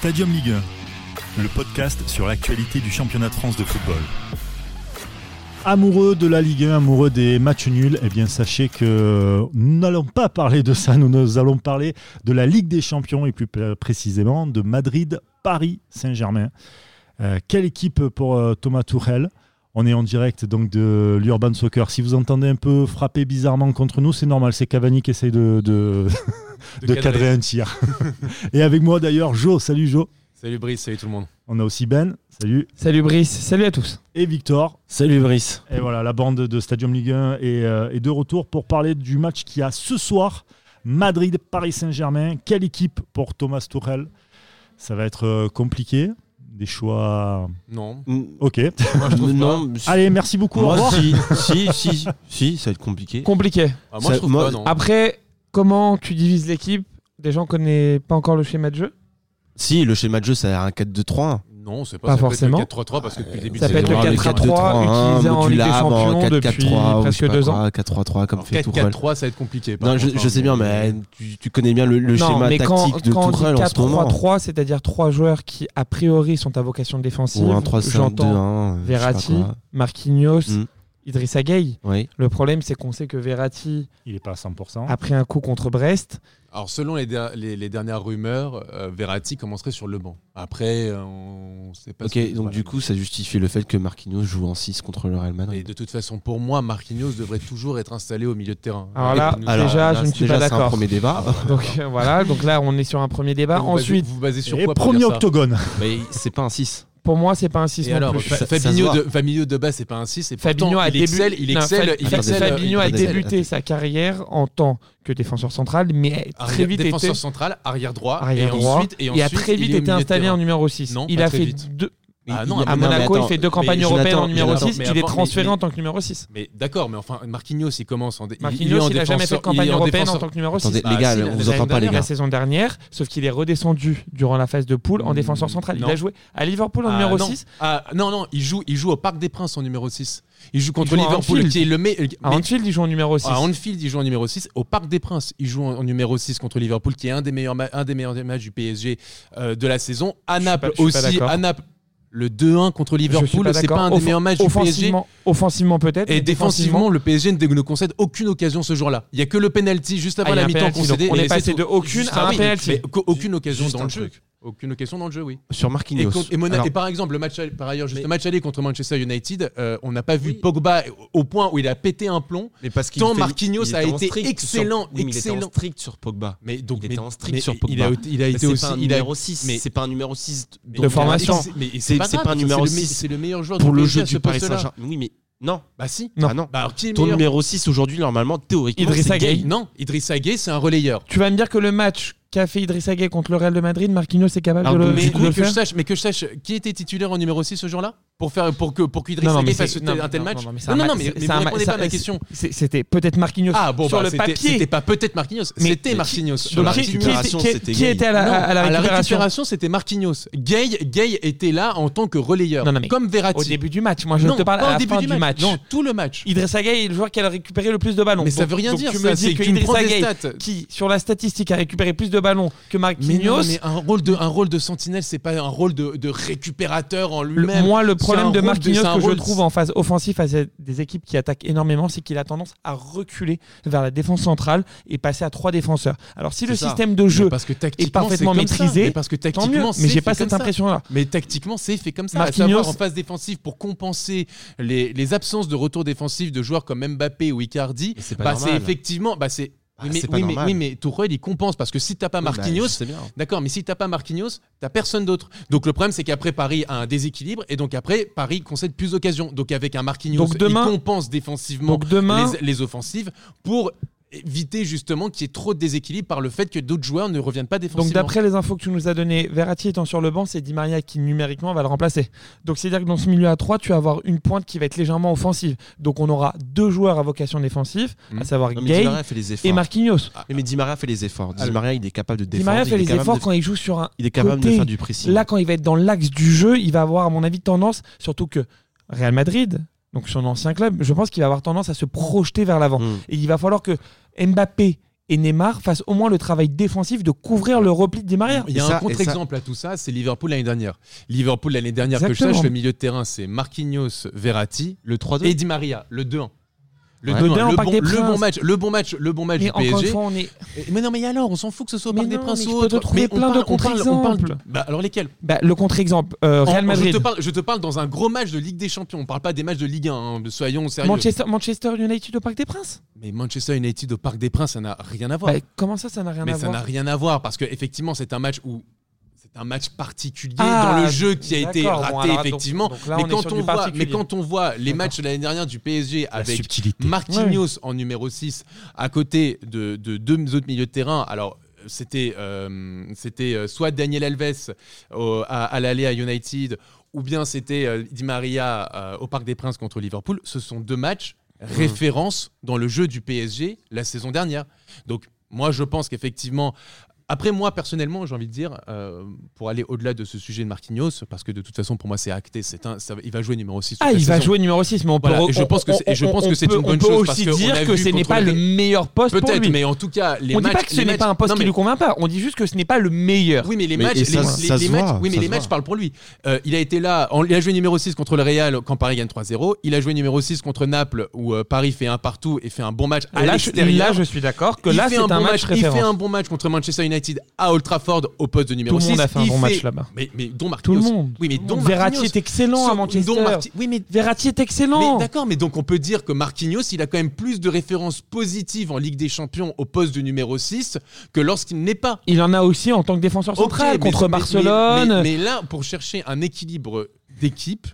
Stadium Ligue 1, le podcast sur l'actualité du championnat de France de football. Amoureux de la Ligue 1, amoureux des matchs nuls, eh bien sachez que nous n'allons pas parler de ça, nous, allons parler de la Ligue des Champions et plus précisément de Madrid-Paris Saint-Germain. Euh, quelle équipe pour euh, Thomas Tuchel? On est en direct donc de l'Urban Soccer. Si vous entendez un peu frapper bizarrement contre nous, c'est normal. C'est Cavani qui essaye de, de, de cadrer un tir. Et avec moi d'ailleurs, Jo. Salut Jo. Salut Brice, salut tout le monde. On a aussi Ben. Salut. Salut Brice, salut à tous. Et Victor. Salut Brice. Et voilà, la bande de Stadium Ligue 1 est, euh, est de retour pour parler du match qui a ce soir Madrid-Paris Saint-Germain. Quelle équipe pour Thomas Tuchel? Ça va être euh, compliqué des choix. Non. Ok. Moi, je trouve Non, pas. Allez, merci beaucoup. au Moi, revoir. si, si, si, si, ça va être compliqué. Compliqué. Ah, moi, Ça- je trouve moi- pas, non. Après, comment tu divises l'équipe? Déjà, on connaît pas encore le schéma de jeu? Si, le schéma de jeu, ça a un 4-2-3. Non, c'est pas, Pas ça peut être forcément. le 4-3-3 parce que depuis le début Ça de peut être le les 4-3-3 4-3-3, utilisé en Ligue des Champions 4-4-3, depuis presque sais deux ans. 4-3-3 comme fait Tourelle. 4-4-3, ça va être compliqué. Non, je, je hein, sais bien, mais tu, tu connais bien le, le non, schéma mais quand, tactique de Tourelle en ce moment. 4-3-3, c'est-à-dire trois joueurs qui, a priori, sont à vocation défensive. Ou un 3-5-2-1. J'entends sais Verratti. Marquinhos, Mm. Idrissa Gueye. Oui. Le problème, c'est qu'on sait que Verratti Il est pas à 100%. a pris un coup contre Brest. Alors, selon les, der- les, les dernières rumeurs, euh, Verratti commencerait sur le banc. Après, euh, on sait pas. Ok, ce donc du coup, ça justifie le fait que Marquinhos joue en 6 contre le Real Et Madrid. de toute façon, pour moi, Marquinhos devrait toujours être installé au milieu de terrain. Alors là, Nous- Alors, déjà, là, je ne suis déjà, pas c'est un d'accord. premier débat. Donc euh, voilà, donc là, on est sur un premier débat. vous Ensuite, vous vous basez sur Et quoi premier octogone. Mais c'est pas un 6. Pour moi, c'est pas un 6 Et non alors, plus. Ça- Fabinho, de, Fabinho de base, c'est pas un 6. Et Fabinho pourtant, a, il débu- excelle, il non, excelle, Fa- il Fa- excelle. Fabinho a il excelle. débuté sa carrière en tant que défenseur central, mais a très Arrière- vite défenseur été central, arrière droit, arrière et droit ensuite, et, et a ensuite, très vite été installé en numéro 6. Non, il pas a très fait vite. deux Ah non, il- à mais non, mais Monaco, il fait deux mais campagnes européennes en numéro Jonathan, 6, mais il est transféré mais- en tant que numéro 6. Mais d'accord, mais enfin, Marquinhos, il commence en. Marquinhos, il, est en il a jamais fait de campagne en européenne en tant que numéro 6. Attendez, Bah, les gars, si, on la vous entend pas, les la gars. saison dernière, sauf qu'il est redescendu durant la phase de poule en défenseur central. Il a joué à Liverpool en Ah, numéro non. 6. Ah, non, non, il joue, il joue au Parc des Princes en numéro 6. Il joue contre joue Liverpool, Anfield. qui est le meilleur. À Anfield, il joue en numéro 6. À Anfield, il joue en numéro 6. Au Parc des Princes, il joue en, en numéro 6 contre Liverpool, qui est un des meilleurs, ma- un des meilleurs matchs du PSG euh, de la saison. À Naples aussi. d'accord. À Naples, le 2-1 contre Liverpool, c'est pas un des meilleurs matchs du PSG. offensivement, offensivement peut-être. Et défensivement, le PSG ne nous concède aucune occasion ce jour-là. Il y a que le penalty juste Ah, avant il y a la mi-temps concédé. on est passé de aucune à ah un oui, penalty. aucune occasion Juste dans le jeu. truc. Aucune occasion dans le jeu, oui. Sur Et, Marquinhos. contre- et Mona- Alors, et par exemple, le match, aller- par ailleurs, juste Mais- le match aller contre Manchester United, euh, on n'a pas vu Oui. Pogba au point où il a pété un plomb. mais parce qu'il tant fait- Marquinhos il a était été strict excellent, sur- oui, mais il était en excellent. strict sur Pogba. Mais donc, Il mais- était en strict mais sur il Pogba. a, il a été c'est aussi. pas un il a- numéro 6, mais- c'est pas un numéro 6 mais- de formation. Et c'est- Mais c'est pas pas un numéro c'est le me- six. C'est le meilleur joueur pour le jeu du Paris. Saint-Germain. Oui, mais non. Bah si. Non. Ah non. Bah alors, qui est Ton numéro 6 aujourd'hui, normalement, théoriquement, Idrissa. Gueye. Non, Idrissa Gueye, c'est un relayeur. Tu vas me dire que le match qu'a fait Idrissa Gueye contre le Real de Madrid, Marquinhos est capable Alors, de le, mais de coup, le que je sache, mais que je sache, qui était titulaire en numéro 6 ce jour-là? Pour faire pour que pour mais Gueye fasse un tel match. non, non, Non, mais ma- répondez pas à ma question. C'était peut-être Marquinhos Ah bon, sur bah, le papier. C'était pas peut-être Marquinhos, c'était Marquinhos. qui- Donc, la récupération, c'était qui était à la, Non, à la récupération c'était Marquinhos. Gay, Gay était là en tant que relayeur, Non, non, mais comme Verratti. Au début du match. Moi, je te parle pas à la début fin du match. Non, tout le match. Idrissa Gueye est le joueur qui a récupéré le plus de ballons. Mais ça veut rien dire. Tu ça, me dis c'est que Idrissa Gueye, qui sur la statistique a récupéré plus de ballons que Marquinhos, mais un rôle de un rôle de sentinelle, c'est pas un rôle de, récupérateur en lui-même. moi, le problème de Marquinhos que je trouve en phase offensive face à des équipes qui attaquent énormément, c'est qu'il a tendance à reculer vers la défense centrale et passer à trois défenseurs. Alors, si le ça. système de jeu parce que tactiquement, parfaitement maîtrisé, Mais parce que tant mieux, tactiquement, mais c'est j'ai pas fait cette comme ça. impression-là. Mais tactiquement, c'est fait comme ça. Marquinhos- À savoir en phase défensive pour compenser les, les absences de retour défensif de joueurs comme Mbappé ou Icardi. C'est pas Bah, effectivement, bah, c'est. Ah, oui, mais, pas oui, mais, normal. oui, mais Tourelle, il compense parce que si t'as pas Oui, bah, Marquinhos, bien. D'accord, mais si t'as pas Marquinhos, t'as personne d'autre. Donc le problème, c'est qu'après Paris a un déséquilibre et donc après Paris concède plus d'occasions. Donc avec un Marquinhos, Donc demain- il compense défensivement Donc demain, les, les offensives pour éviter justement qu'il y ait trop de déséquilibre par le fait que d'autres joueurs ne reviennent pas défensivement. donc d'après les infos que tu nous as données, Verratti étant sur le banc, c'est Di Maria qui numériquement va le remplacer. Donc c'est-à-dire que dans ce milieu à 3, tu vas avoir une pointe qui va être légèrement offensive. Donc on aura deux joueurs à vocation défensive, à savoir Non, mais Di Gay Maria fait les efforts. et Marquinhos. Oui, mais Di Maria fait les efforts. Di Maria, il est capable de Di défendre. Maria il fait les efforts de- quand il joue sur un Il est capable de côté. faire du pressing. Là, quand il va être dans l'axe du jeu, il va avoir, à mon avis, tendance, surtout que Real Madrid, donc son ancien club, je pense qu'il va avoir tendance à se projeter vers l'avant. Mm. Et il va falloir que Mbappé et Neymar fassent au moins le travail défensif de couvrir le repli de Di Maria. Il y a un ça- contre-exemple à tout ça, c'est Liverpool l'année dernière. Liverpool l'année dernière, que je sache, le milieu de terrain, c'est Marquinhos, Verratti Le 3-2. et Di Maria, le 2-1. Le, Ouais. 2-1, Le 2-1 au le, Parc bon, des le bon match, le bon match, le bon match Mais du PSG. fois, on est. Mais non, mais alors, on s'en fout que ce soit au Parc des Princes mais ou autre. Mais on plein de parle- on parle- on parle- contre-exemples. Bah, alors lesquels Bah, le contre-exemple, euh, Real En- Madrid, Je te, parle, je te parle dans un gros match de Ligue des Champions. On parle pas des matchs de Ligue 1. hein, Soyons sérieux. Manchester, Manchester United au Parc des Princes. Mais Manchester United au Parc des Princes, ça n'a rien à voir. Bah, comment ça, ça n'a rien mais à ça n'a voir rien à voir parce que effectivement, c'est un match où c'est un match particulier Ah, dans le jeu qui a été raté Bon, alors, donc- effectivement. donc là, mais, quand on voit, particulier. mais quand on voit les matchs de l'année dernière du PSG avec. Marquinhos en numéro 6 à côté de, de deux autres milieux de terrain. Alors, c'était euh, c'était euh, soit Daniel Alves au- à, à l'aller à United, ou bien c'était euh, Di Maria euh, au Parc des Princes contre Liverpool. Ce sont deux matchs références dans le jeu du PSG la saison dernière. Donc, moi, je pense qu'effectivement. Après, moi, personnellement, j'ai envie de dire, euh, pour aller au-delà de ce sujet de Marquinhos, parce que de toute façon, pour moi, c'est acté, c'est un, ça il va jouer numéro 6. toute Ah, il va jouer numéro 6, mais on peut, Voilà, re- et je pense que c'est- et je on- pense que on c'est peut- une bonne on peut chose, parce aussi dire a que ce n'est pas les- le meilleur poste pour Peut-être, mais en tout cas, les on matchs. dit pas que ce n'est matchs- pas un poste non, qui mais- lui convient pas. On dit juste que ce n'est pas le meilleur. Oui, mais les Mais- matchs, et ça- les, ça les se matchs, voit, oui, mais les matchs parlent pour lui. Euh, il a été là, en- il a joué numéro 6 contre le Real quand Paris gagne 3-0. Il a joué numéro 6 contre Naples où euh, Paris fait un partout et fait un bon match à là, je, l'extérieur. là, je suis d'accord que Il là, fait c'est un, bon match Il fait un bon match contre Manchester United à Old Trafford au poste de Tout numéro le 6. monde a fait un bon match là-bas. Mais, mais dont Tout Marquinhos. le monde. Oui, mais dont Verratti Marquinhos. est excellent à Manchester. Marti- Oui, mais Verratti est mais excellent. d'accord, mais donc on peut dire que Marquinhos, il a quand même plus de références positives en Ligue des Champions au poste de numéro 6 que lorsqu'il n'est pas. Il en a aussi en tant que défenseur central contre mais- Barcelone. Mais, mais- mais là, pour chercher un équilibre d'équipe,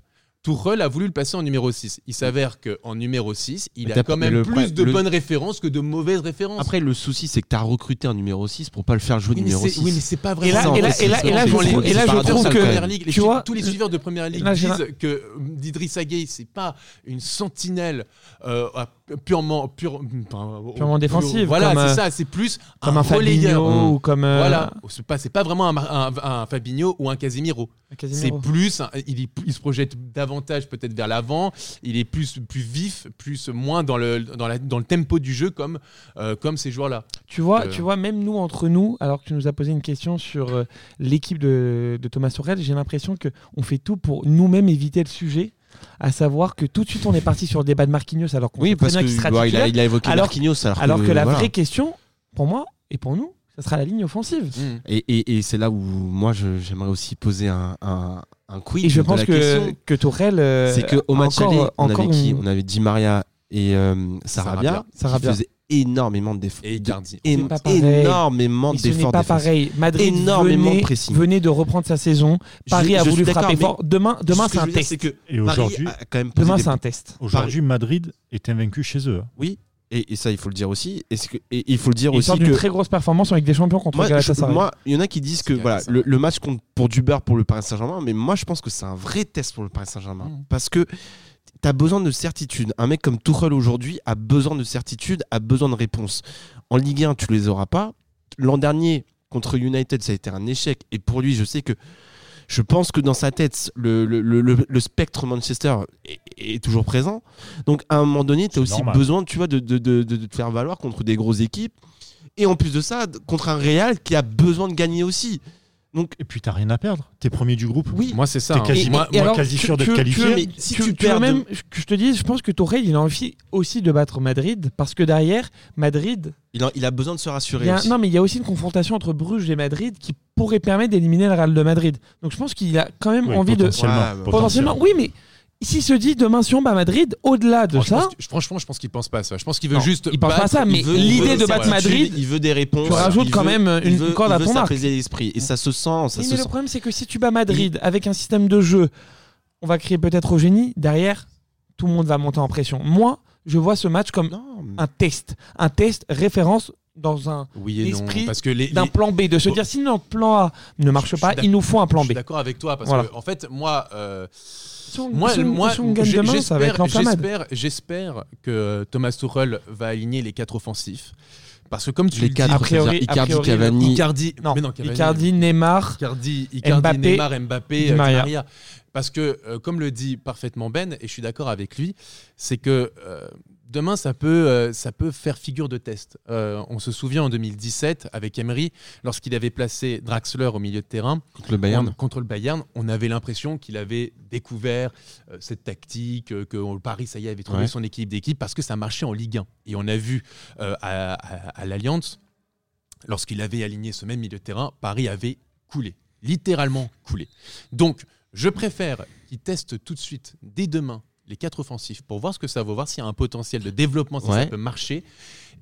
Tourelle a voulu le passer en numéro 6. Il s'avère qu'en numéro 6, il Mais a quand même le plus problème- de le- bonnes références que de mauvaises références. Après, le souci, c'est que tu as recruté un numéro 6 pour pas le faire jouer oui, mais numéro c'est- 6. oui, mais c'est pas en et là, et là, c'est et là, je trouve, et là, c'est je paradoxal trouve quand que Ligue, les tu su- vois, tous les suiveurs de Première Ligue disent que euh, d'Idrissa Gueye, c'est pas une sentinelle euh, à- purement pure- enfin, au- Purement au- défensive, Voilà, c'est euh, ça, c'est plus comme un, relayeur. Fabinho ou comme euh, Voilà, c'est pas, c'est pas vraiment un, un- un Fabinho ou un Casemiro. un C'est plus, un- il, se projette davantage peut-être vers l'avant. Il est plus, plus vif, plus moins dans le, dans, la- dans le tempo du jeu comme, euh, comme ces joueurs-là. Tu vois, tu vois, même nous entre nous, alors que tu nous as posé une question sur l'équipe de, de Thomas Tuchel, j'ai l'impression que on fait tout pour nous-mêmes éviter le sujet, à savoir que tout de suite on est parti sur le débat de Marquinhos alors qu'on Oui, parce que qu'il sera bah, il, a, titulaire, il a évoqué alors- Marquinhos. Alors, alors que la voilà. vraie question, pour moi et pour nous, ça sera la ligne offensive. Et, et- et c'est là où moi j'aimerais aussi poser un, un, un quiz. Et je de pense la que, question. que Tourelle, euh, c'est qu'au match encore, aller, on encore avait qui On avait Di Maria et euh, Sarabia, Sarabia. qui Sarabia. faisaient énormément de défauts. Et Icardi. Et- C'est pas énormément Mais ce n'est d'efforts pas pareil. Madrid Énormément venait, de venait de reprendre sa saison. Je- Paris a je voulu frapper fort. Demain, demain c'est un test. que Et aujourd'hui, Demain c'est un test. aujourd'hui Madrid est invaincu chez eux. Oui, et, et ça, il faut le dire aussi. Et, c'est que- et il faut le dire Il aussi que. très grosse performance avec des champions contre Moi, je- Galatasaray. moi, il y en a qui disent que voilà, le, le match compte pour du beurre pour le Paris Saint-Germain, mais moi je pense que c'est un vrai test pour le Paris Saint-Germain. Mhm. Parce que tu as besoin de certitude. Un mec comme Tuchel aujourd'hui a besoin de certitude, a besoin de réponses. En Ligue 1, tu les auras pas. L'an dernier, contre United, ça a été un échec. Et pour lui, je sais que. Je pense que dans sa tête, le, le- le- spectre Manchester est, est toujours présent. Donc, à un moment donné, tu as aussi normal. besoin tu vois, de, de- de- de- te faire valoir contre des grosses équipes. Et en plus de ça, contre un Real qui a besoin de gagner aussi. Donc, Et puis t'as rien à perdre. T'es premier du groupe. oui, Moi, c'est ça. T'es hein. quasi- moi- moi, quasi sûr d'être qualifié. Mais si tu- tu perds même que je te dise, je pense que Tourelle, il a envie aussi de battre Madrid parce que derrière, Madrid, il a, il a besoin de se rassurer. y a, aussi. non mais il y a aussi une confrontation entre Bruges et Madrid qui pourrait permettre d'éliminer le Real de Madrid. Donc je pense qu'il a quand même Oui, envie de potentiellement, potentiellement. Oui, mais s'il se dit demain si on bat Madrid, au-delà de je ça, que- franchement, je pense qu'il pense pas à ça. Je pense qu'il veut Non, juste. il pense pas à ça, mais l'idée de battre. Madrid, il veut des réponses. tu rajoutes quand veut- même une veut- corde à ton arc. l'esprit. Et ça se sent. Ça Oui, se mais le problème, c'est que si tu bats Madrid avec un système de jeu, on va créer peut-être au génie. Derrière, tout le monde va monter en pression. Moi, je vois ce match comme Non, un test. Un test référence dans un Oui et non. l'esprit Parce que les. d'un les- plan B. De se Bon. dire si notre plan A ne marche Je- je pas, suis il nous faut un plan Je B. suis d'accord avec toi parce Voilà. que en fait moi euh, Si on, moi si on- moi si on gagne j'ai- demain, ça va être j'espère j'espère j'espère que Thomas Tuchel va aligner les quatre offensifs parce que comme tu les le quatre, dis A priori- c'est-à-dire a Icardi, priori, Cavani. Icardi Non, mais non Cavani, Icardi, Neymar, Icardi, Icardi, Mbappé, Neymar, Mbappé, Di Di Maria. Maria. Parce que, euh, comme le dit parfaitement Ben, et je suis d'accord avec lui, c'est que euh, demain, ça peut, euh, ça peut faire figure de test. Euh, on se souvient en 2017, avec Emery, lorsqu'il avait placé Draxler au milieu de terrain Contre le Bayern. on- contre le Bayern, on avait l'impression qu'il avait découvert euh, cette tactique, que le Paris, ça y est, avait trouvé Ouais. son équipe d'équipe parce que ça marchait en Ligue 1. Et on a vu à, à- à l'Alliance, lorsqu'il avait aligné ce même milieu de terrain, Paris avait coulé, littéralement coulé. Donc, je préfère qu'il teste tout de suite, dès demain, les quatre offensifs pour voir ce que ça vaut, voir s'il y a un potentiel de développement, si Ouais. ça peut marcher,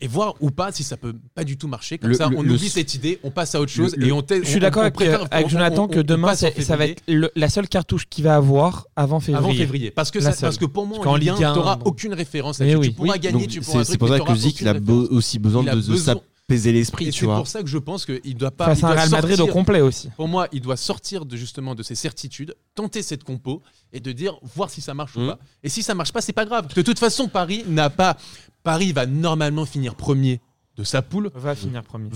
et voir ou pas si ça peut pas du tout marcher. Comme Le- ça, on le- oublie cette idée, on passe à autre chose et on teste. Je suis d'accord avec, avec Jonathan que demain, c'est- ça va être la seule cartouche qu'il va avoir avant février. Avant février. Parce que, ça- parce que pour moi, en qu'en Ligue Ligue 1, un, tu n'auras aucune référence. Oui. Tu pourras Oui, gagner, donc tu pourras c'est pour ça que qu'il a aussi besoin de, s'apaiser l'esprit, c'est pour ça que je pense qu'il doit pas. Face à un Real Madrid au complet aussi. Pour moi, il doit sortir de justement de ses certitudes, tenter cette compo et de dire voir si ça marche ou Mhm. pas. Et si ça marche pas, c'est pas grave. De toute façon, Paris n'a pas. Paris va normalement finir premier de sa poule. Va finir premier.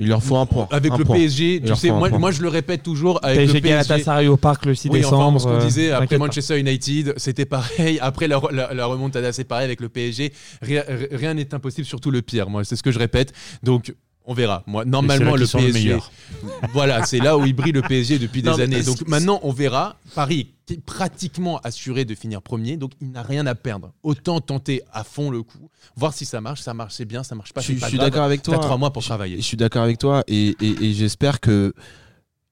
Il leur faut un point. Avec un le point. PSG, tu sais, moi, moi je le répète toujours avec PSG le PSG. Galatasaray au parc le 6 Oui, enfin, décembre. ce qu'on euh, disait après pas. Manchester United, c'était pareil. Après la, la, la remontada, c'est pareil avec le PSG. Rien rien n'est impossible, surtout le pire. Moi, c'est ce que je répète. Donc, on verra. Moi, normalement, le PSG. voilà, c'est là où il brille le PSG depuis Non, des années. Donc maintenant, on verra. Paris est pratiquement assuré de finir premier, donc il n'a rien à perdre. Autant tenter à fond le coup, voir si ça marche. Ça marche, c'est bien. Ça marche pas, Je c'est suis- pas je suis grave. d'accord avec T'as toi. trois mois pour Je- travailler. Je suis d'accord avec toi et, et- et j'espère que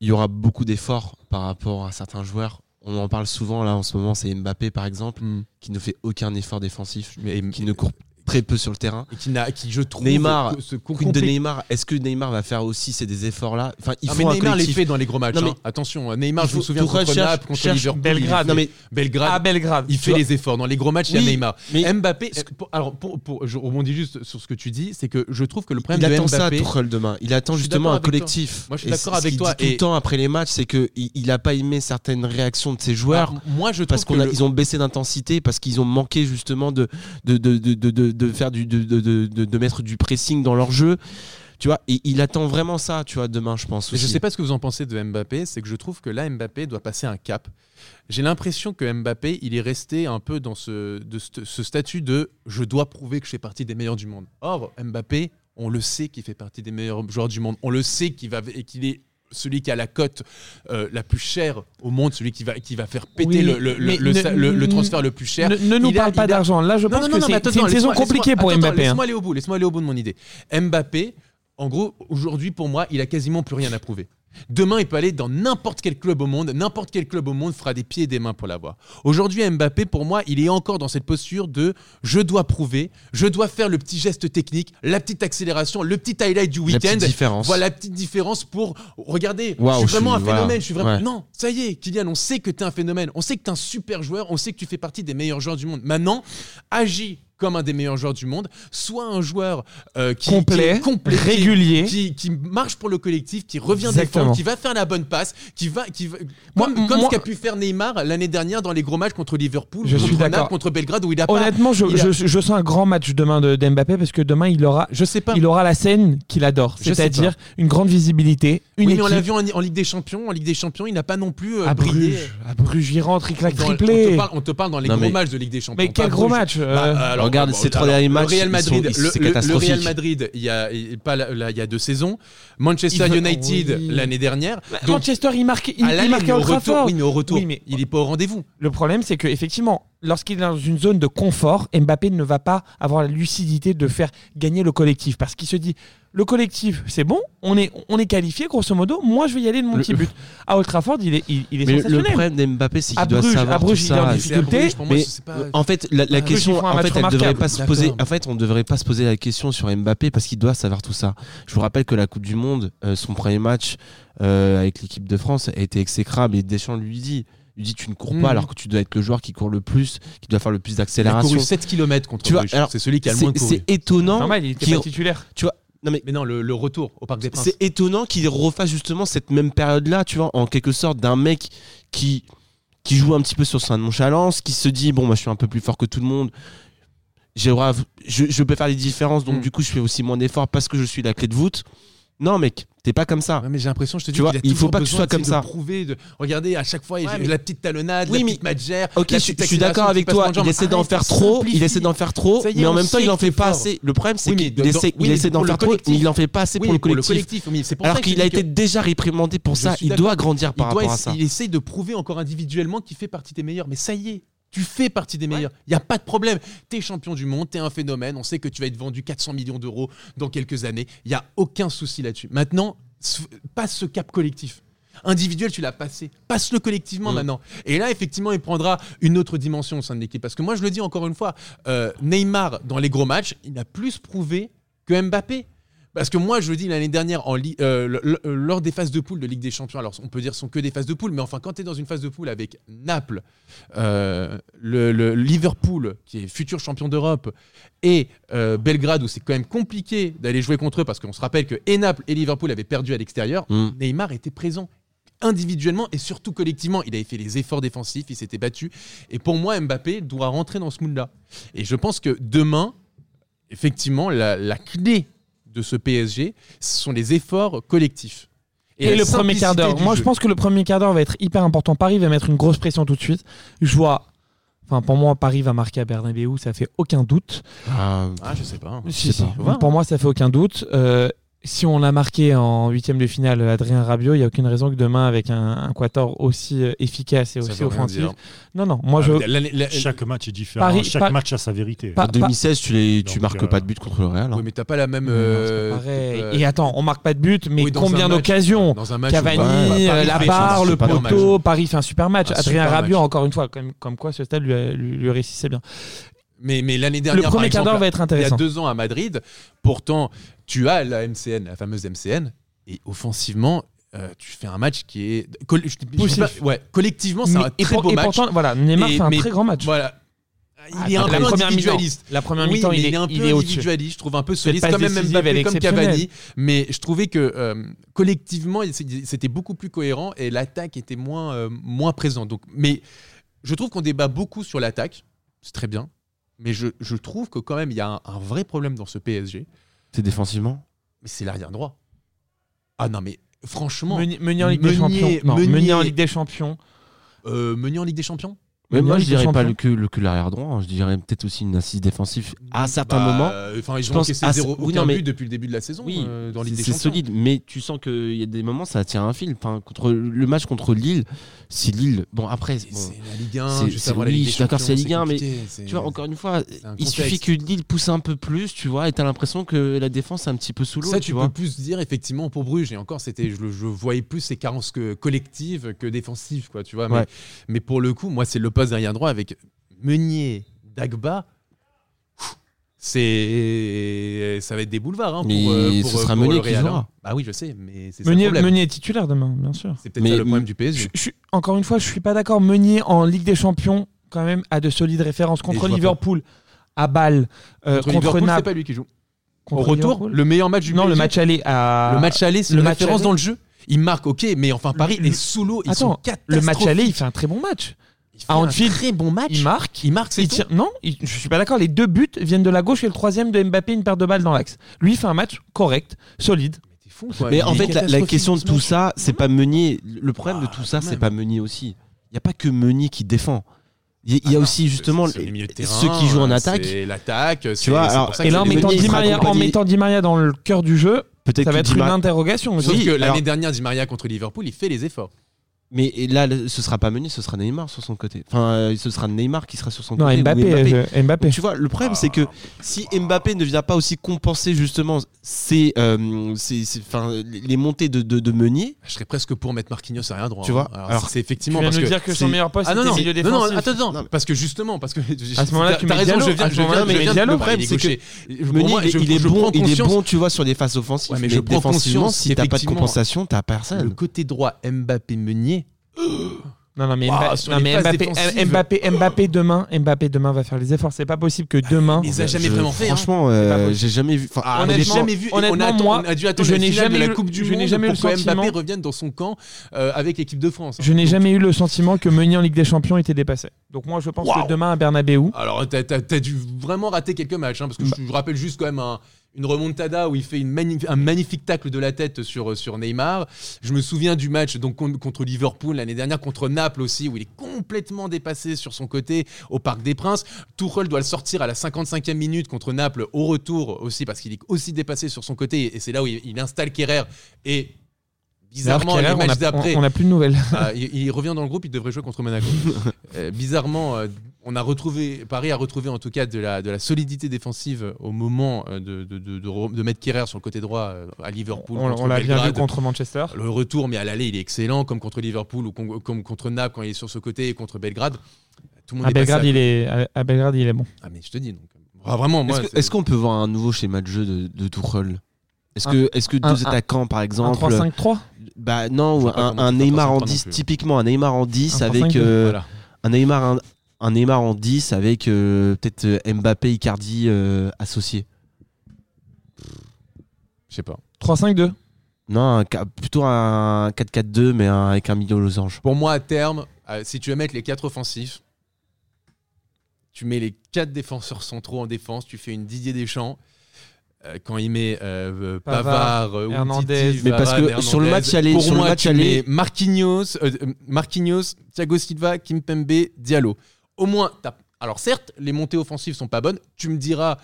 il y aura beaucoup d'efforts par rapport à certains joueurs. On en parle souvent là en ce moment, c'est Mbappé par exemple, Hmm. qui ne fait aucun effort défensif, Mais qui ne court très peu sur le terrain. et qui, n'a, qui je trouve Neymar, ce de Neymar, est-ce que Neymar va faire aussi ces des efforts là Enfin, il faut Neymar les fait dans les gros matchs. Non, mais- hein. Attention, Neymar, Il je me souviens Tourelle contre cherche- Naples, contre cherche Liverpool, Belgrade? il Non fait- mais Belgrade. À Belgrade. Il fait les efforts. Dans les gros matchs, il y a Neymar. mais Mbappé, pour- alors pour, pour- je rebondis juste sur ce que tu dis, c'est que je trouve que le il problème de attend ça. Tuchel demain. Il attend justement un collectif. Moi, je suis d'accord avec toi, tout le temps après les matchs, c'est que il, il a pas aimé certaines réactions de ses joueurs. Ah, moi, je trouve parce qu'ils ont baissé d'intensité, parce qu'ils ont manqué justement de, de, de, faire du, de, de, de, de- mettre du pressing dans leur jeu. Tu vois, et il attend vraiment ça, tu vois, demain, je pense. Mais je aussi. sais pas ce que vous en pensez de Mbappé, c'est que je trouve que là, Mbappé doit passer un cap. J'ai l'impression que Mbappé, il est resté un peu dans ce, de ce, ce statut de je dois prouver que je fais partie des meilleurs du monde. Or, Mbappé, on le sait qu'il fait partie des meilleurs joueurs du monde. On le sait qu'il va et qu'il est celui qui a la cote euh, la plus chère au monde, celui qui va, qui va faire péter Oui, le, ne- transfert le plus cher. Ne, ne nous Il a- parle pas d'argent. Là, je Non, pense non, que non, c'est une saison compliquée pour attends, Mbappé. hein. Laisse-moi aller au bout, laisse-moi aller au bout de mon idée. Mbappé, en gros, aujourd'hui, pour moi, il a quasiment plus rien à prouver. Demain, il peut aller dans n'importe quel club au monde. N'importe quel club au monde fera des pieds et des mains pour l'avoir. Aujourd'hui, Mbappé, pour moi, il est encore dans cette posture de je dois prouver, je dois faire le petit geste technique, la petite accélération, le petit highlight du La week-end. petite différence. Voilà la petite différence pour. Regardez, Waouh, je suis vraiment je un suis- phénomène. Je suis vraiment. Ouais. Non, ça y est, Kylian, on sait que tu es un phénomène. On sait que tu es un super joueur. On sait que tu fais partie des meilleurs joueurs du monde. Maintenant, agis comme un des meilleurs joueurs du monde. Sois un joueur euh, qui, Complet, qui est complet, régulier. qui, qui marche pour le collectif, qui revient défendre, qui va faire la bonne passe, qui va, qui va- Moi- comme, comme moi- ce qu'a pu faire Neymar l'année dernière dans les gros matchs contre Liverpool, Je suis contre d'accord. Naples, contre Belgrade où il a pas. Honnêtement, je, il a- je, je sens un grand match demain de d'Mbappé parce que demain il aura, Je sais pas. il aura la scène qu'il adore, Je c'est-à-dire une grande visibilité, une oui, mais on l'a vu en, en Ligue des Champions. En Ligue des Champions, il n'a pas non plus euh, à brillé. Bruges, à Bruges, il rentre, il claque Dans- on, triplé. te parle, on te parle dans les Non, gros mais- matchs de Ligue des Champions. Mais pas quel gros match euh, Bah, alors, regarde bon, ces trois derniers matchs, Le Real ils Madrid, sont- le, c'est le- le catastrophique. Real Madrid, il y a, pas là, il y a deux saisons. Manchester veut- United oui. l'année dernière. Bah, Donc, Manchester, il marque, il, marque au retour, oui, mais au retour, Oui, mais- il est pas au rendez-vous. Le problème, c'est que effectivement, lorsqu'il est dans une zone de confort, Mbappé ne va pas avoir la lucidité de faire gagner le collectif parce qu'il se dit le collectif, c'est bon, on est, on est qualifié grosso modo. Moi, je vais y aller de mon Le- petit but. À Old Trafford, il est, il, il est Mais le problème d'Mbappé, c'est qu'il doit Bruges- savoir à Bruges, tout il est en ça. difficulté. Moi, Mais pas- en fait, la, Bruges, question, en fait, elle devrait remarquable. pas se poser. D'accord. En fait, on ne devrait pas se poser la question sur Mbappé parce qu'il doit savoir tout ça. Je vous rappelle que la Coupe du Monde, euh, son premier match euh, avec l'équipe de France a été exécrable et Deschamps lui dit. Lui dit tu ne cours pas alors que tu dois être le joueur qui court le plus, qui doit faire le plus Il a d'accélération. couru 7 km contre Tu vois, Bruges. alors, C'est celui qui a le moins C'est couru. c'est étonnant. Normal, il était qu'il- pas titulaire. Tu vois, non mais Mais non, le, le retour au Parc des Princes. c'est étonnant qu'il refasse justement cette même période-là, tu vois, en quelque sorte d'un mec qui qui joue un petit peu sur sa nonchalance, qui se dit bon, moi je suis un peu plus fort que tout le monde. Je, je peux faire les différences, donc Mm. du coup je fais aussi moins d'efforts parce que je suis la clé de voûte. Non, mec, t'es pas comme ça. Ouais, mais j'ai l'impression, je te dis, Tu vois, il faut pas que tu sois comme ça. De prouver, de... Regardez, à chaque fois, il Ouais, a mais- la petite talonnade, Oui, la mais- petite magère. Ok, je, petite je suis d'accord avec toi. Il essaie d'en faire trop. Il essaie d'en faire trop, mais en même temps, il en fait pas assez. Le problème, c'est mais qu'il dans- essaie, mais essaie d'en faire trop, mais il en fait pas assez pour le collectif. Alors qu'il a été déjà réprimandé pour ça. Il doit grandir par rapport à ça. il essaye de prouver encore individuellement qu'il fait partie des meilleurs. Mais ça y est, tu fais partie des meilleurs. Il n'y a pas de problème. Tu es champion du monde, tu es un phénomène. On sait que tu vas être vendu 400 millions d'euros dans quelques années. Il n'y a aucun souci là-dessus. Maintenant, passe ce cap collectif. Individuel, tu l'as passé. Passe-le collectivement Mm. maintenant. Et là, effectivement, il prendra une autre dimension au sein de l'équipe. Parce que moi, je le dis encore une fois, euh, Neymar, dans les gros matchs, il a plus prouvé que Mbappé. Parce que moi, je le dis l'année dernière, en euh, l- lors des phases de poule de Ligue des Champions, alors on peut dire que ce sont que des phases de poule, mais enfin, quand tu es dans une phase de poule avec Naples, euh, le, le Liverpool, qui est futur champion d'Europe, et euh, Belgrade, où c'est quand même compliqué d'aller jouer contre eux, parce qu'on se rappelle que et Naples et Liverpool avaient perdu à l'extérieur, Mm. Neymar était présent individuellement et surtout collectivement. Il avait fait les efforts défensifs, il s'était battu. Et pour moi, Mbappé doit rentrer dans ce mood-là. Et je pense que demain, effectivement, la, la clé de ce PSG, ce sont les efforts collectifs. Et, le premier quart d'heure. Moi, jeu. je pense que le premier quart d'heure va être hyper important. Paris va mettre une grosse pression tout de suite. Je vois. Enfin, pour moi, Paris va marquer à Bernabeu, ça fait aucun doute. Ah, Ah, je sais pas. Si, si. pas. Pour moi, ça fait aucun doute. Euh, si on l'a marqué en huitième de finale, Adrien Rabiot, il n'y a aucune raison que demain, avec un, un quator aussi euh, efficace et aussi offensif. Non, non. Moi, je. Ah, l'année- la- Chaque match est différent. Paris- Chaque match a sa vérité. En 2016, tu, les, tu marques euh, pas de but contre le Real. hein. Oui, mais t'as pas la même. Non, euh, Et attends, on marque pas de but, mais oui, combien d'occasions. Cavani, Paris la barre, le poteau, Paris fait un super match. Un Adrien super Rabiot, match. encore une fois, comme, comme quoi ce stade lui, lui, lui réussissait bien. Mais, mais l'année dernière, Le premier par quart d'heure exemple, va être il y a intéressant. deux ans à Madrid, pourtant, tu as la MCN, la fameuse MCN, et offensivement, euh, tu fais un match qui est. coll- pas- ouais, collectivement, c'est un très pour- beau et match. pourtant, voilà, Neymar Et- fait un mais- très grand match. Voilà. Il Ah, est un peu individualiste. La première mi-temps, il est, un il peu est individualiste, je trouve un peu passe quand même Mbappé, est comme. Cavani. Mais je trouvais que euh, collectivement, c'était beaucoup plus cohérent et l'attaque était moins, euh, moins présente. Donc, mais je trouve qu'on débat beaucoup sur l'attaque, c'est très bien. Mais je, je trouve que quand même, il y a un, un vrai problème dans ce PSG, C'est défensivement mais c'est l'arrière droit. Ah non, mais franchement, Meunier, Meunier en Ligue des Champions. Non, Meunier- Meunier en Ligue des Champions. euh, Meunier en Ligue des Champions Mais moi, je dirais pas le que, le que l'arrière droit. hein. Je dirais peut-être aussi une assise défensive à certains Bah, moments. Enfin, ils je ont pense encaissé à- zéro oui, aucun non, mais- but depuis le début de la saison Oui, euh, dans Ligue des c'est solide, mais tu sens qu'il y a des moments, ça tient un fil. Enfin, contre le match contre Lille, c'est Lille. Bon, après, C'est bon, c'est la Ligue 1, c'est- juste c'est- avant la oui, Ligue je suis d'accord, c'est Ligue 1, mais tu vois, encore une fois, un il suffit que Lille pousse un peu plus, tu vois, et t'as l'impression que la défense est un petit peu sous l'eau, Ça, tu tu vois. peux plus dire effectivement pour Bruges. Et encore, c'était, je, je voyais plus ces carences que collectives que défensives, quoi. Tu vois. Mais, mais pour le coup, moi, c'est le poste derrière droit avec Meunier, Dagba. C'est, ça va être des boulevards. hein, pour, Mais euh, pour, ce euh, sera pour Meunier le qui Real, jouera. Bah oui, je sais, mais c'est Meunier, est titulaire demain, bien sûr. C'est peut-être Mais- ça le problème du PSG. Je- je suis- encore une fois, je suis pas d'accord. Meunier en Ligue des Champions, quand même, a de solides références Et contre Liverpool, à Bâle, euh, contre, contre, Liverpool, c'est Naples. pas lui qui joue. contre Au retour, Liverpool. le meilleur match du Non, le match aller à. Le match aller, c'est le une match référence aller. dans le jeu. Il marque, ok, mais enfin Paris Le- est sous l'eau. Ils Attends, sont Le match aller, il fait un très bon match. Il fait à un très bon match. Il marque. Il marque, c'est Il tout. tire- Non, il- je suis pas d'accord. Les deux buts viennent de la gauche et le troisième de Mbappé, une paire de balles dans l'axe. Lui, il fait un match correct, solide. Mais t'es fou, quoi. Mais en fait, la, question de tout ça, c'est pas Meunier. Le problème de Ah, tout ça, c'est pas Meunier aussi. Il n'y a pas que Meunier qui défend. Il y a, il y a Ah, aussi justement les terrain, ceux qui jouent en attaque. C'est l'attaque. Tu vois, alors- ça Et là, en mettant, Di Maria, en accompagné- mettant Di Maria dans le cœur du jeu, Peut-être ça va être Di une interrogation. Sauf Oui, que alors- l'année dernière, Di Maria contre Liverpool, il fait les efforts. Mais là, le- ce sera pas Meunier, ce sera Neymar sur son côté. Enfin, euh, ce sera Neymar qui sera sur son Non, côté. ou Mbappé. euh, Mbappé. Tu vois, le problème, c'est que si Mbappé ne vient pas aussi compenser justement ces, euh, enfin, les montées de, de, de Meunier, Je serais presque pour mettre Marquinhos à rien droit. Tu hein. vois, Alors, alors, c'est Tu effectivement viens de parce nous que dire que son meilleur poste Ah non, non, milieu non, non, défensif. attends, attends, Non. parce que justement, parce que À ce moment-là, t'as- tu mets raison, je viens, je viens, tu je viens Diallo. le Le problème, c'est que Meunier, il, est- bon, il est bon, tu vois, sur les phases offensives. Mais mais, je prends défensivement, conscience si t'as pas de compensation, t'as Le personne. côté droit Mbappé-Meunier, Non, non, mais, non, phases Mbappé. Mbappé, Mbappé demain, Mbappé demain va faire les efforts. C'est pas possible que demain. il les a jamais Je- vraiment fait. hein. Franchement, euh, pas possible. j'ai jamais vu. enfin, Ah, Honnêtement- on n'a jamais vu. et honnêtement, on, a, atten- moi, on a dû attendre je la n'ai finale de la Coupe du je n'ai Monde jamais eu pour le que Mbappé sentiment- revienne dans son camp euh, avec l'équipe de France. Je n'ai jamais eu le sentiment que Meunier en Ligue des Champions était dépassé. Donc moi, je pense Waouh. que demain à Bernabeu, Alors, t'as as, dû vraiment rater quelques matchs, hein, parce que je, je rappelle juste quand même un- une remontada où il fait une un magnifique tacle de la tête sur, sur Neymar. Je me souviens du match donc, con- contre Liverpool l'année dernière, contre Naples aussi, où il est complètement dépassé sur son côté au Parc des Princes. Tuchel doit le sortir à la 55e minute contre Naples au retour aussi, parce qu'il est aussi dépassé sur son côté. Et c'est là où il, il installe Kerrer. Et bizarrement, les matchs d'après, on n'a plus de nouvelles. ah, il, il revient dans le groupe, il devrait jouer contre Monaco. Euh, bizarrement, euh, on a retrouvé, Paris a retrouvé en tout cas de la, de la solidité défensive au moment euh, de, de, de, de re- de mettre Kerrer sur le côté droit euh, à Liverpool. On, contre on l'a bien vu contre Manchester. Le retour, mais à l'aller, il est excellent, comme contre Liverpool ou con- comme contre Naples quand il est sur ce côté et contre Belgrade. Tout le monde À est Belgrade, il est, à, à Belgrade, il est bon. Ah, mais je te dis, donc. ah, vraiment, moi. Est-ce que- qu'on peut voir un nouveau schéma de jeu de, de Tuchel? Est-ce Un- que, est-ce que un- deux un- attaquants, par Un exemple, 3-5-3 bah non, ou un, Neymar en non 10, plus. typiquement un Neymar en 10 Un avec 3-5-2, euh, Voilà. un Neymar un, Neymar en 10 avec euh, peut-être euh, Mbappé, Icardi euh, associés. Je sais pas. 3-5-2 Non, un ca- plutôt un 4-4-2 mais un- avec un milieu losange. Pour moi, à terme, euh, si tu veux mettre les quatre offensifs, tu mets les quatre défenseurs centraux en défense, tu fais une Didier Deschamps. euh, quand il met euh, euh, Pavard, Pavard, euh, Hernandez. Umtiti, Mais parce Varane, que sur le Hernandez, match aller- pour sur le moi, match tu aller- mets Marquinhos, euh, euh, Marquinhos, Thiago Silva, Kimpembe, Diallo. Au moins, alors certes, les montées offensives sont pas bonnes. Tu me diras,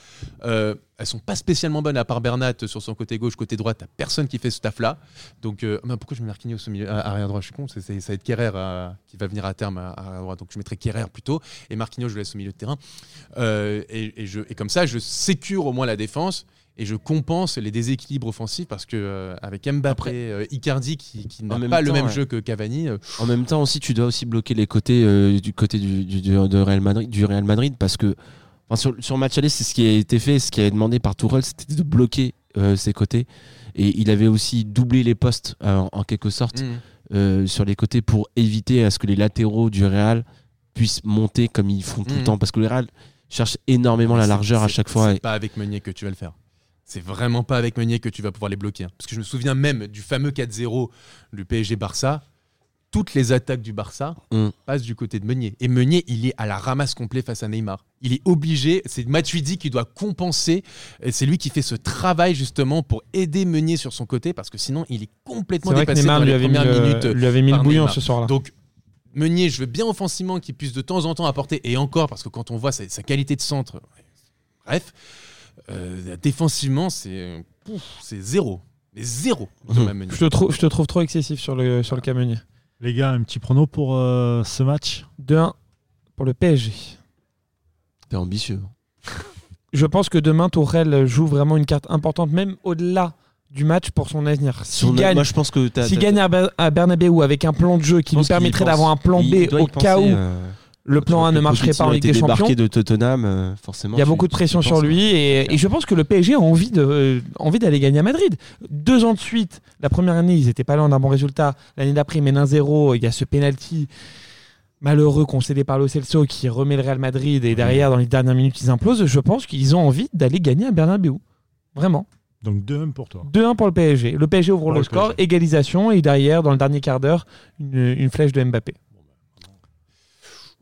euh, elles sont pas spécialement bonnes à part Bernat sur son côté gauche, côté droit. T'as personne qui fait ce taf-là. Donc, euh, mais pourquoi je mets Marquinhos au milieu, à arrière droit? Je suis con. c'est- ça va être Kerrer euh, qui va venir à terme à, droit. Donc, je mettrai Kerrer plutôt et Marquinhos je le laisse au milieu de terrain. Euh, et, et comme ça, je sécure au moins la défense. Et je compense les déséquilibres offensifs parce que euh, avec Mbappé, Après- euh, Icardi qui, qui n'a pas le même ouais. jeu que Cavani, euh, En même temps aussi, tu dois aussi bloquer les côtés euh, du côté du, du- du- de Real Madrid, du Real Madrid parce que enfin, sur, sur le match aller, c'est ce qui a été fait, ce qui a été demandé par Tourelle, c'était de bloquer ses côtés. Et il avait aussi doublé les postes en, en quelque sorte mm. euh, sur les côtés pour éviter à ce que les latéraux du Real puissent monter comme ils font tout le Mhm. temps. Parce que le Real cherche énormément la largeur à chaque fois. C'est et- pas avec Meunier que tu vas le faire. C'est vraiment pas avec Meunier que tu vas pouvoir les bloquer. hein. Parce que je me souviens même du fameux 4-0 du PSG-Barça. Toutes les attaques du Barça Mm. passent du côté de Meunier. Et Meunier, il est à la ramasse complet face à Neymar. Il est obligé, c'est Matuidi qui doit compenser. Et c'est lui qui fait ce travail justement pour aider Meunier sur son côté parce que sinon, il est complètement que dépassé Neymar dans lui les avait mis, premières le, minutes. lui avait mis le bouillon Neymar. ce soir-là. Donc, Meunier, je veux bien offensivement qu'il puisse de temps en temps apporter, et encore, parce que quand on voit sa, sa qualité de centre, bref, euh, défensivement, c'est pouf, c'est zéro. Mais zéro. Meunier. Je te, trouve, je te trouve trop excessif sur le, sur le. Les gars, un petit prono pour euh, ce match 2-1 pour le PSG. T'es ambitieux. Je pense que demain, Tourelle joue vraiment une carte importante, même au-delà du match pour son avenir. S'il gagne, Moi, je pense que gagne à, Ber- à Bernabeu avec un plan de jeu qui nous permettrait d'avoir un plan B au cas où euh, le plan A ne marcherait pas en Ligue a été des Champions. débarqué de Tottenham, euh, forcément. Il y a tu- beaucoup de pression sur lui et, et je pense que le PSG a envie de euh, envie d'aller gagner à Madrid. Deux ans de suite, la première année ils n'étaient pas là, on a un bon résultat. L'année d'après ils mènent 1-0, il y a ce penalty malheureux concédé par le Celso qui remet le Real Madrid et derrière dans les dernières minutes ils implosent. Je pense qu'ils ont envie d'aller gagner à Bernabeu. Vraiment. Donc 2-1 pour toi. 2-1 pour le PSG. Le PSG ouvre Pour le le score, PSG. égalisation et derrière dans le dernier quart d'heure une, une flèche de Mbappé.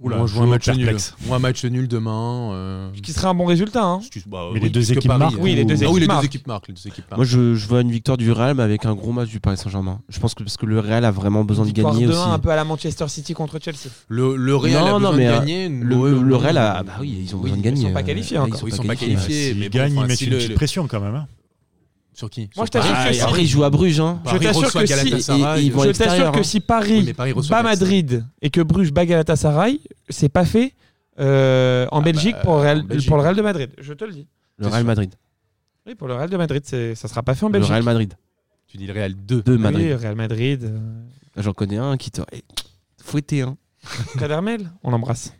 Oula, Moi, je vois un match nul. Moi, un match nul demain. euh, Ce qui serait un bon résultat. hein. excuse- bah, Mais les deux équipes Paris, marquent euh, Oui, les deux ah oui, équipes les marquent. deux équipes marquent. Les deux équipes marquent. Moi, je, je vois une victoire du Real, mais avec un gros match du Paris Saint-Germain. Je pense que parce que le Real a vraiment besoin de gagner 2-1 aussi. un peu à la Manchester City contre Chelsea. Le, le Real Non, a non, besoin mais, de euh, gagner. Le, Real, a, bah oui, ils ont Oui, besoin de ils gagner. sont pas euh, qualifiés encore. Ils sont pas qualifiés. mais bon, gagnent, ils mettent une petite pression quand même. Sur qui Moi, Sur je t'assure Paris que Ah, si- après, ils jouent à Bruges. Hein. Paris Je t'assure reçoit que si- Galatasaray. ils- ils vont à Je l'extérieur, t'assure que hein. si Oui, Paris mais Paris reçoit bat Galatasaray. Madrid et que Bruges bat Galatasaray, c'est pas fait euh, en Ah Belgique, bah, pour, le Real, en Belgique. pour le Real de Madrid. Je te le dis. Le Real sûr. Madrid. Oui, pour le Real de Madrid, c'est- ça sera pas fait en Le Belgique. Real Madrid. Tu dis le Real 2. De Madrid. Oui, Real Madrid. euh, J'en connais un qui t'aurait fouetté. Hein. Kadermel, on l'embrasse.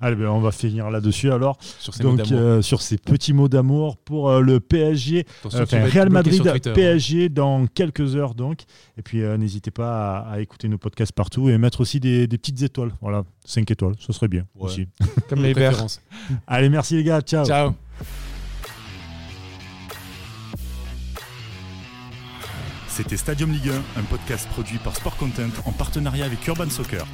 Allez, ben, on va finir là-dessus alors. Sur ces Donc, euh, sur ces petits mots d'amour pour euh, le PSG, euh, enfin, Real Madrid. PSG dans quelques heures donc. Et puis, euh, n'hésitez pas à, à écouter nos podcasts partout et mettre aussi des, des petites étoiles. Voilà, 5 étoiles, ce serait bien Ouais. aussi. Comme les Verts. Allez, merci les gars, ciao. Ciao. C'était Stadium Ligue 1, un podcast produit par Sport Content en partenariat avec Urban Soccer.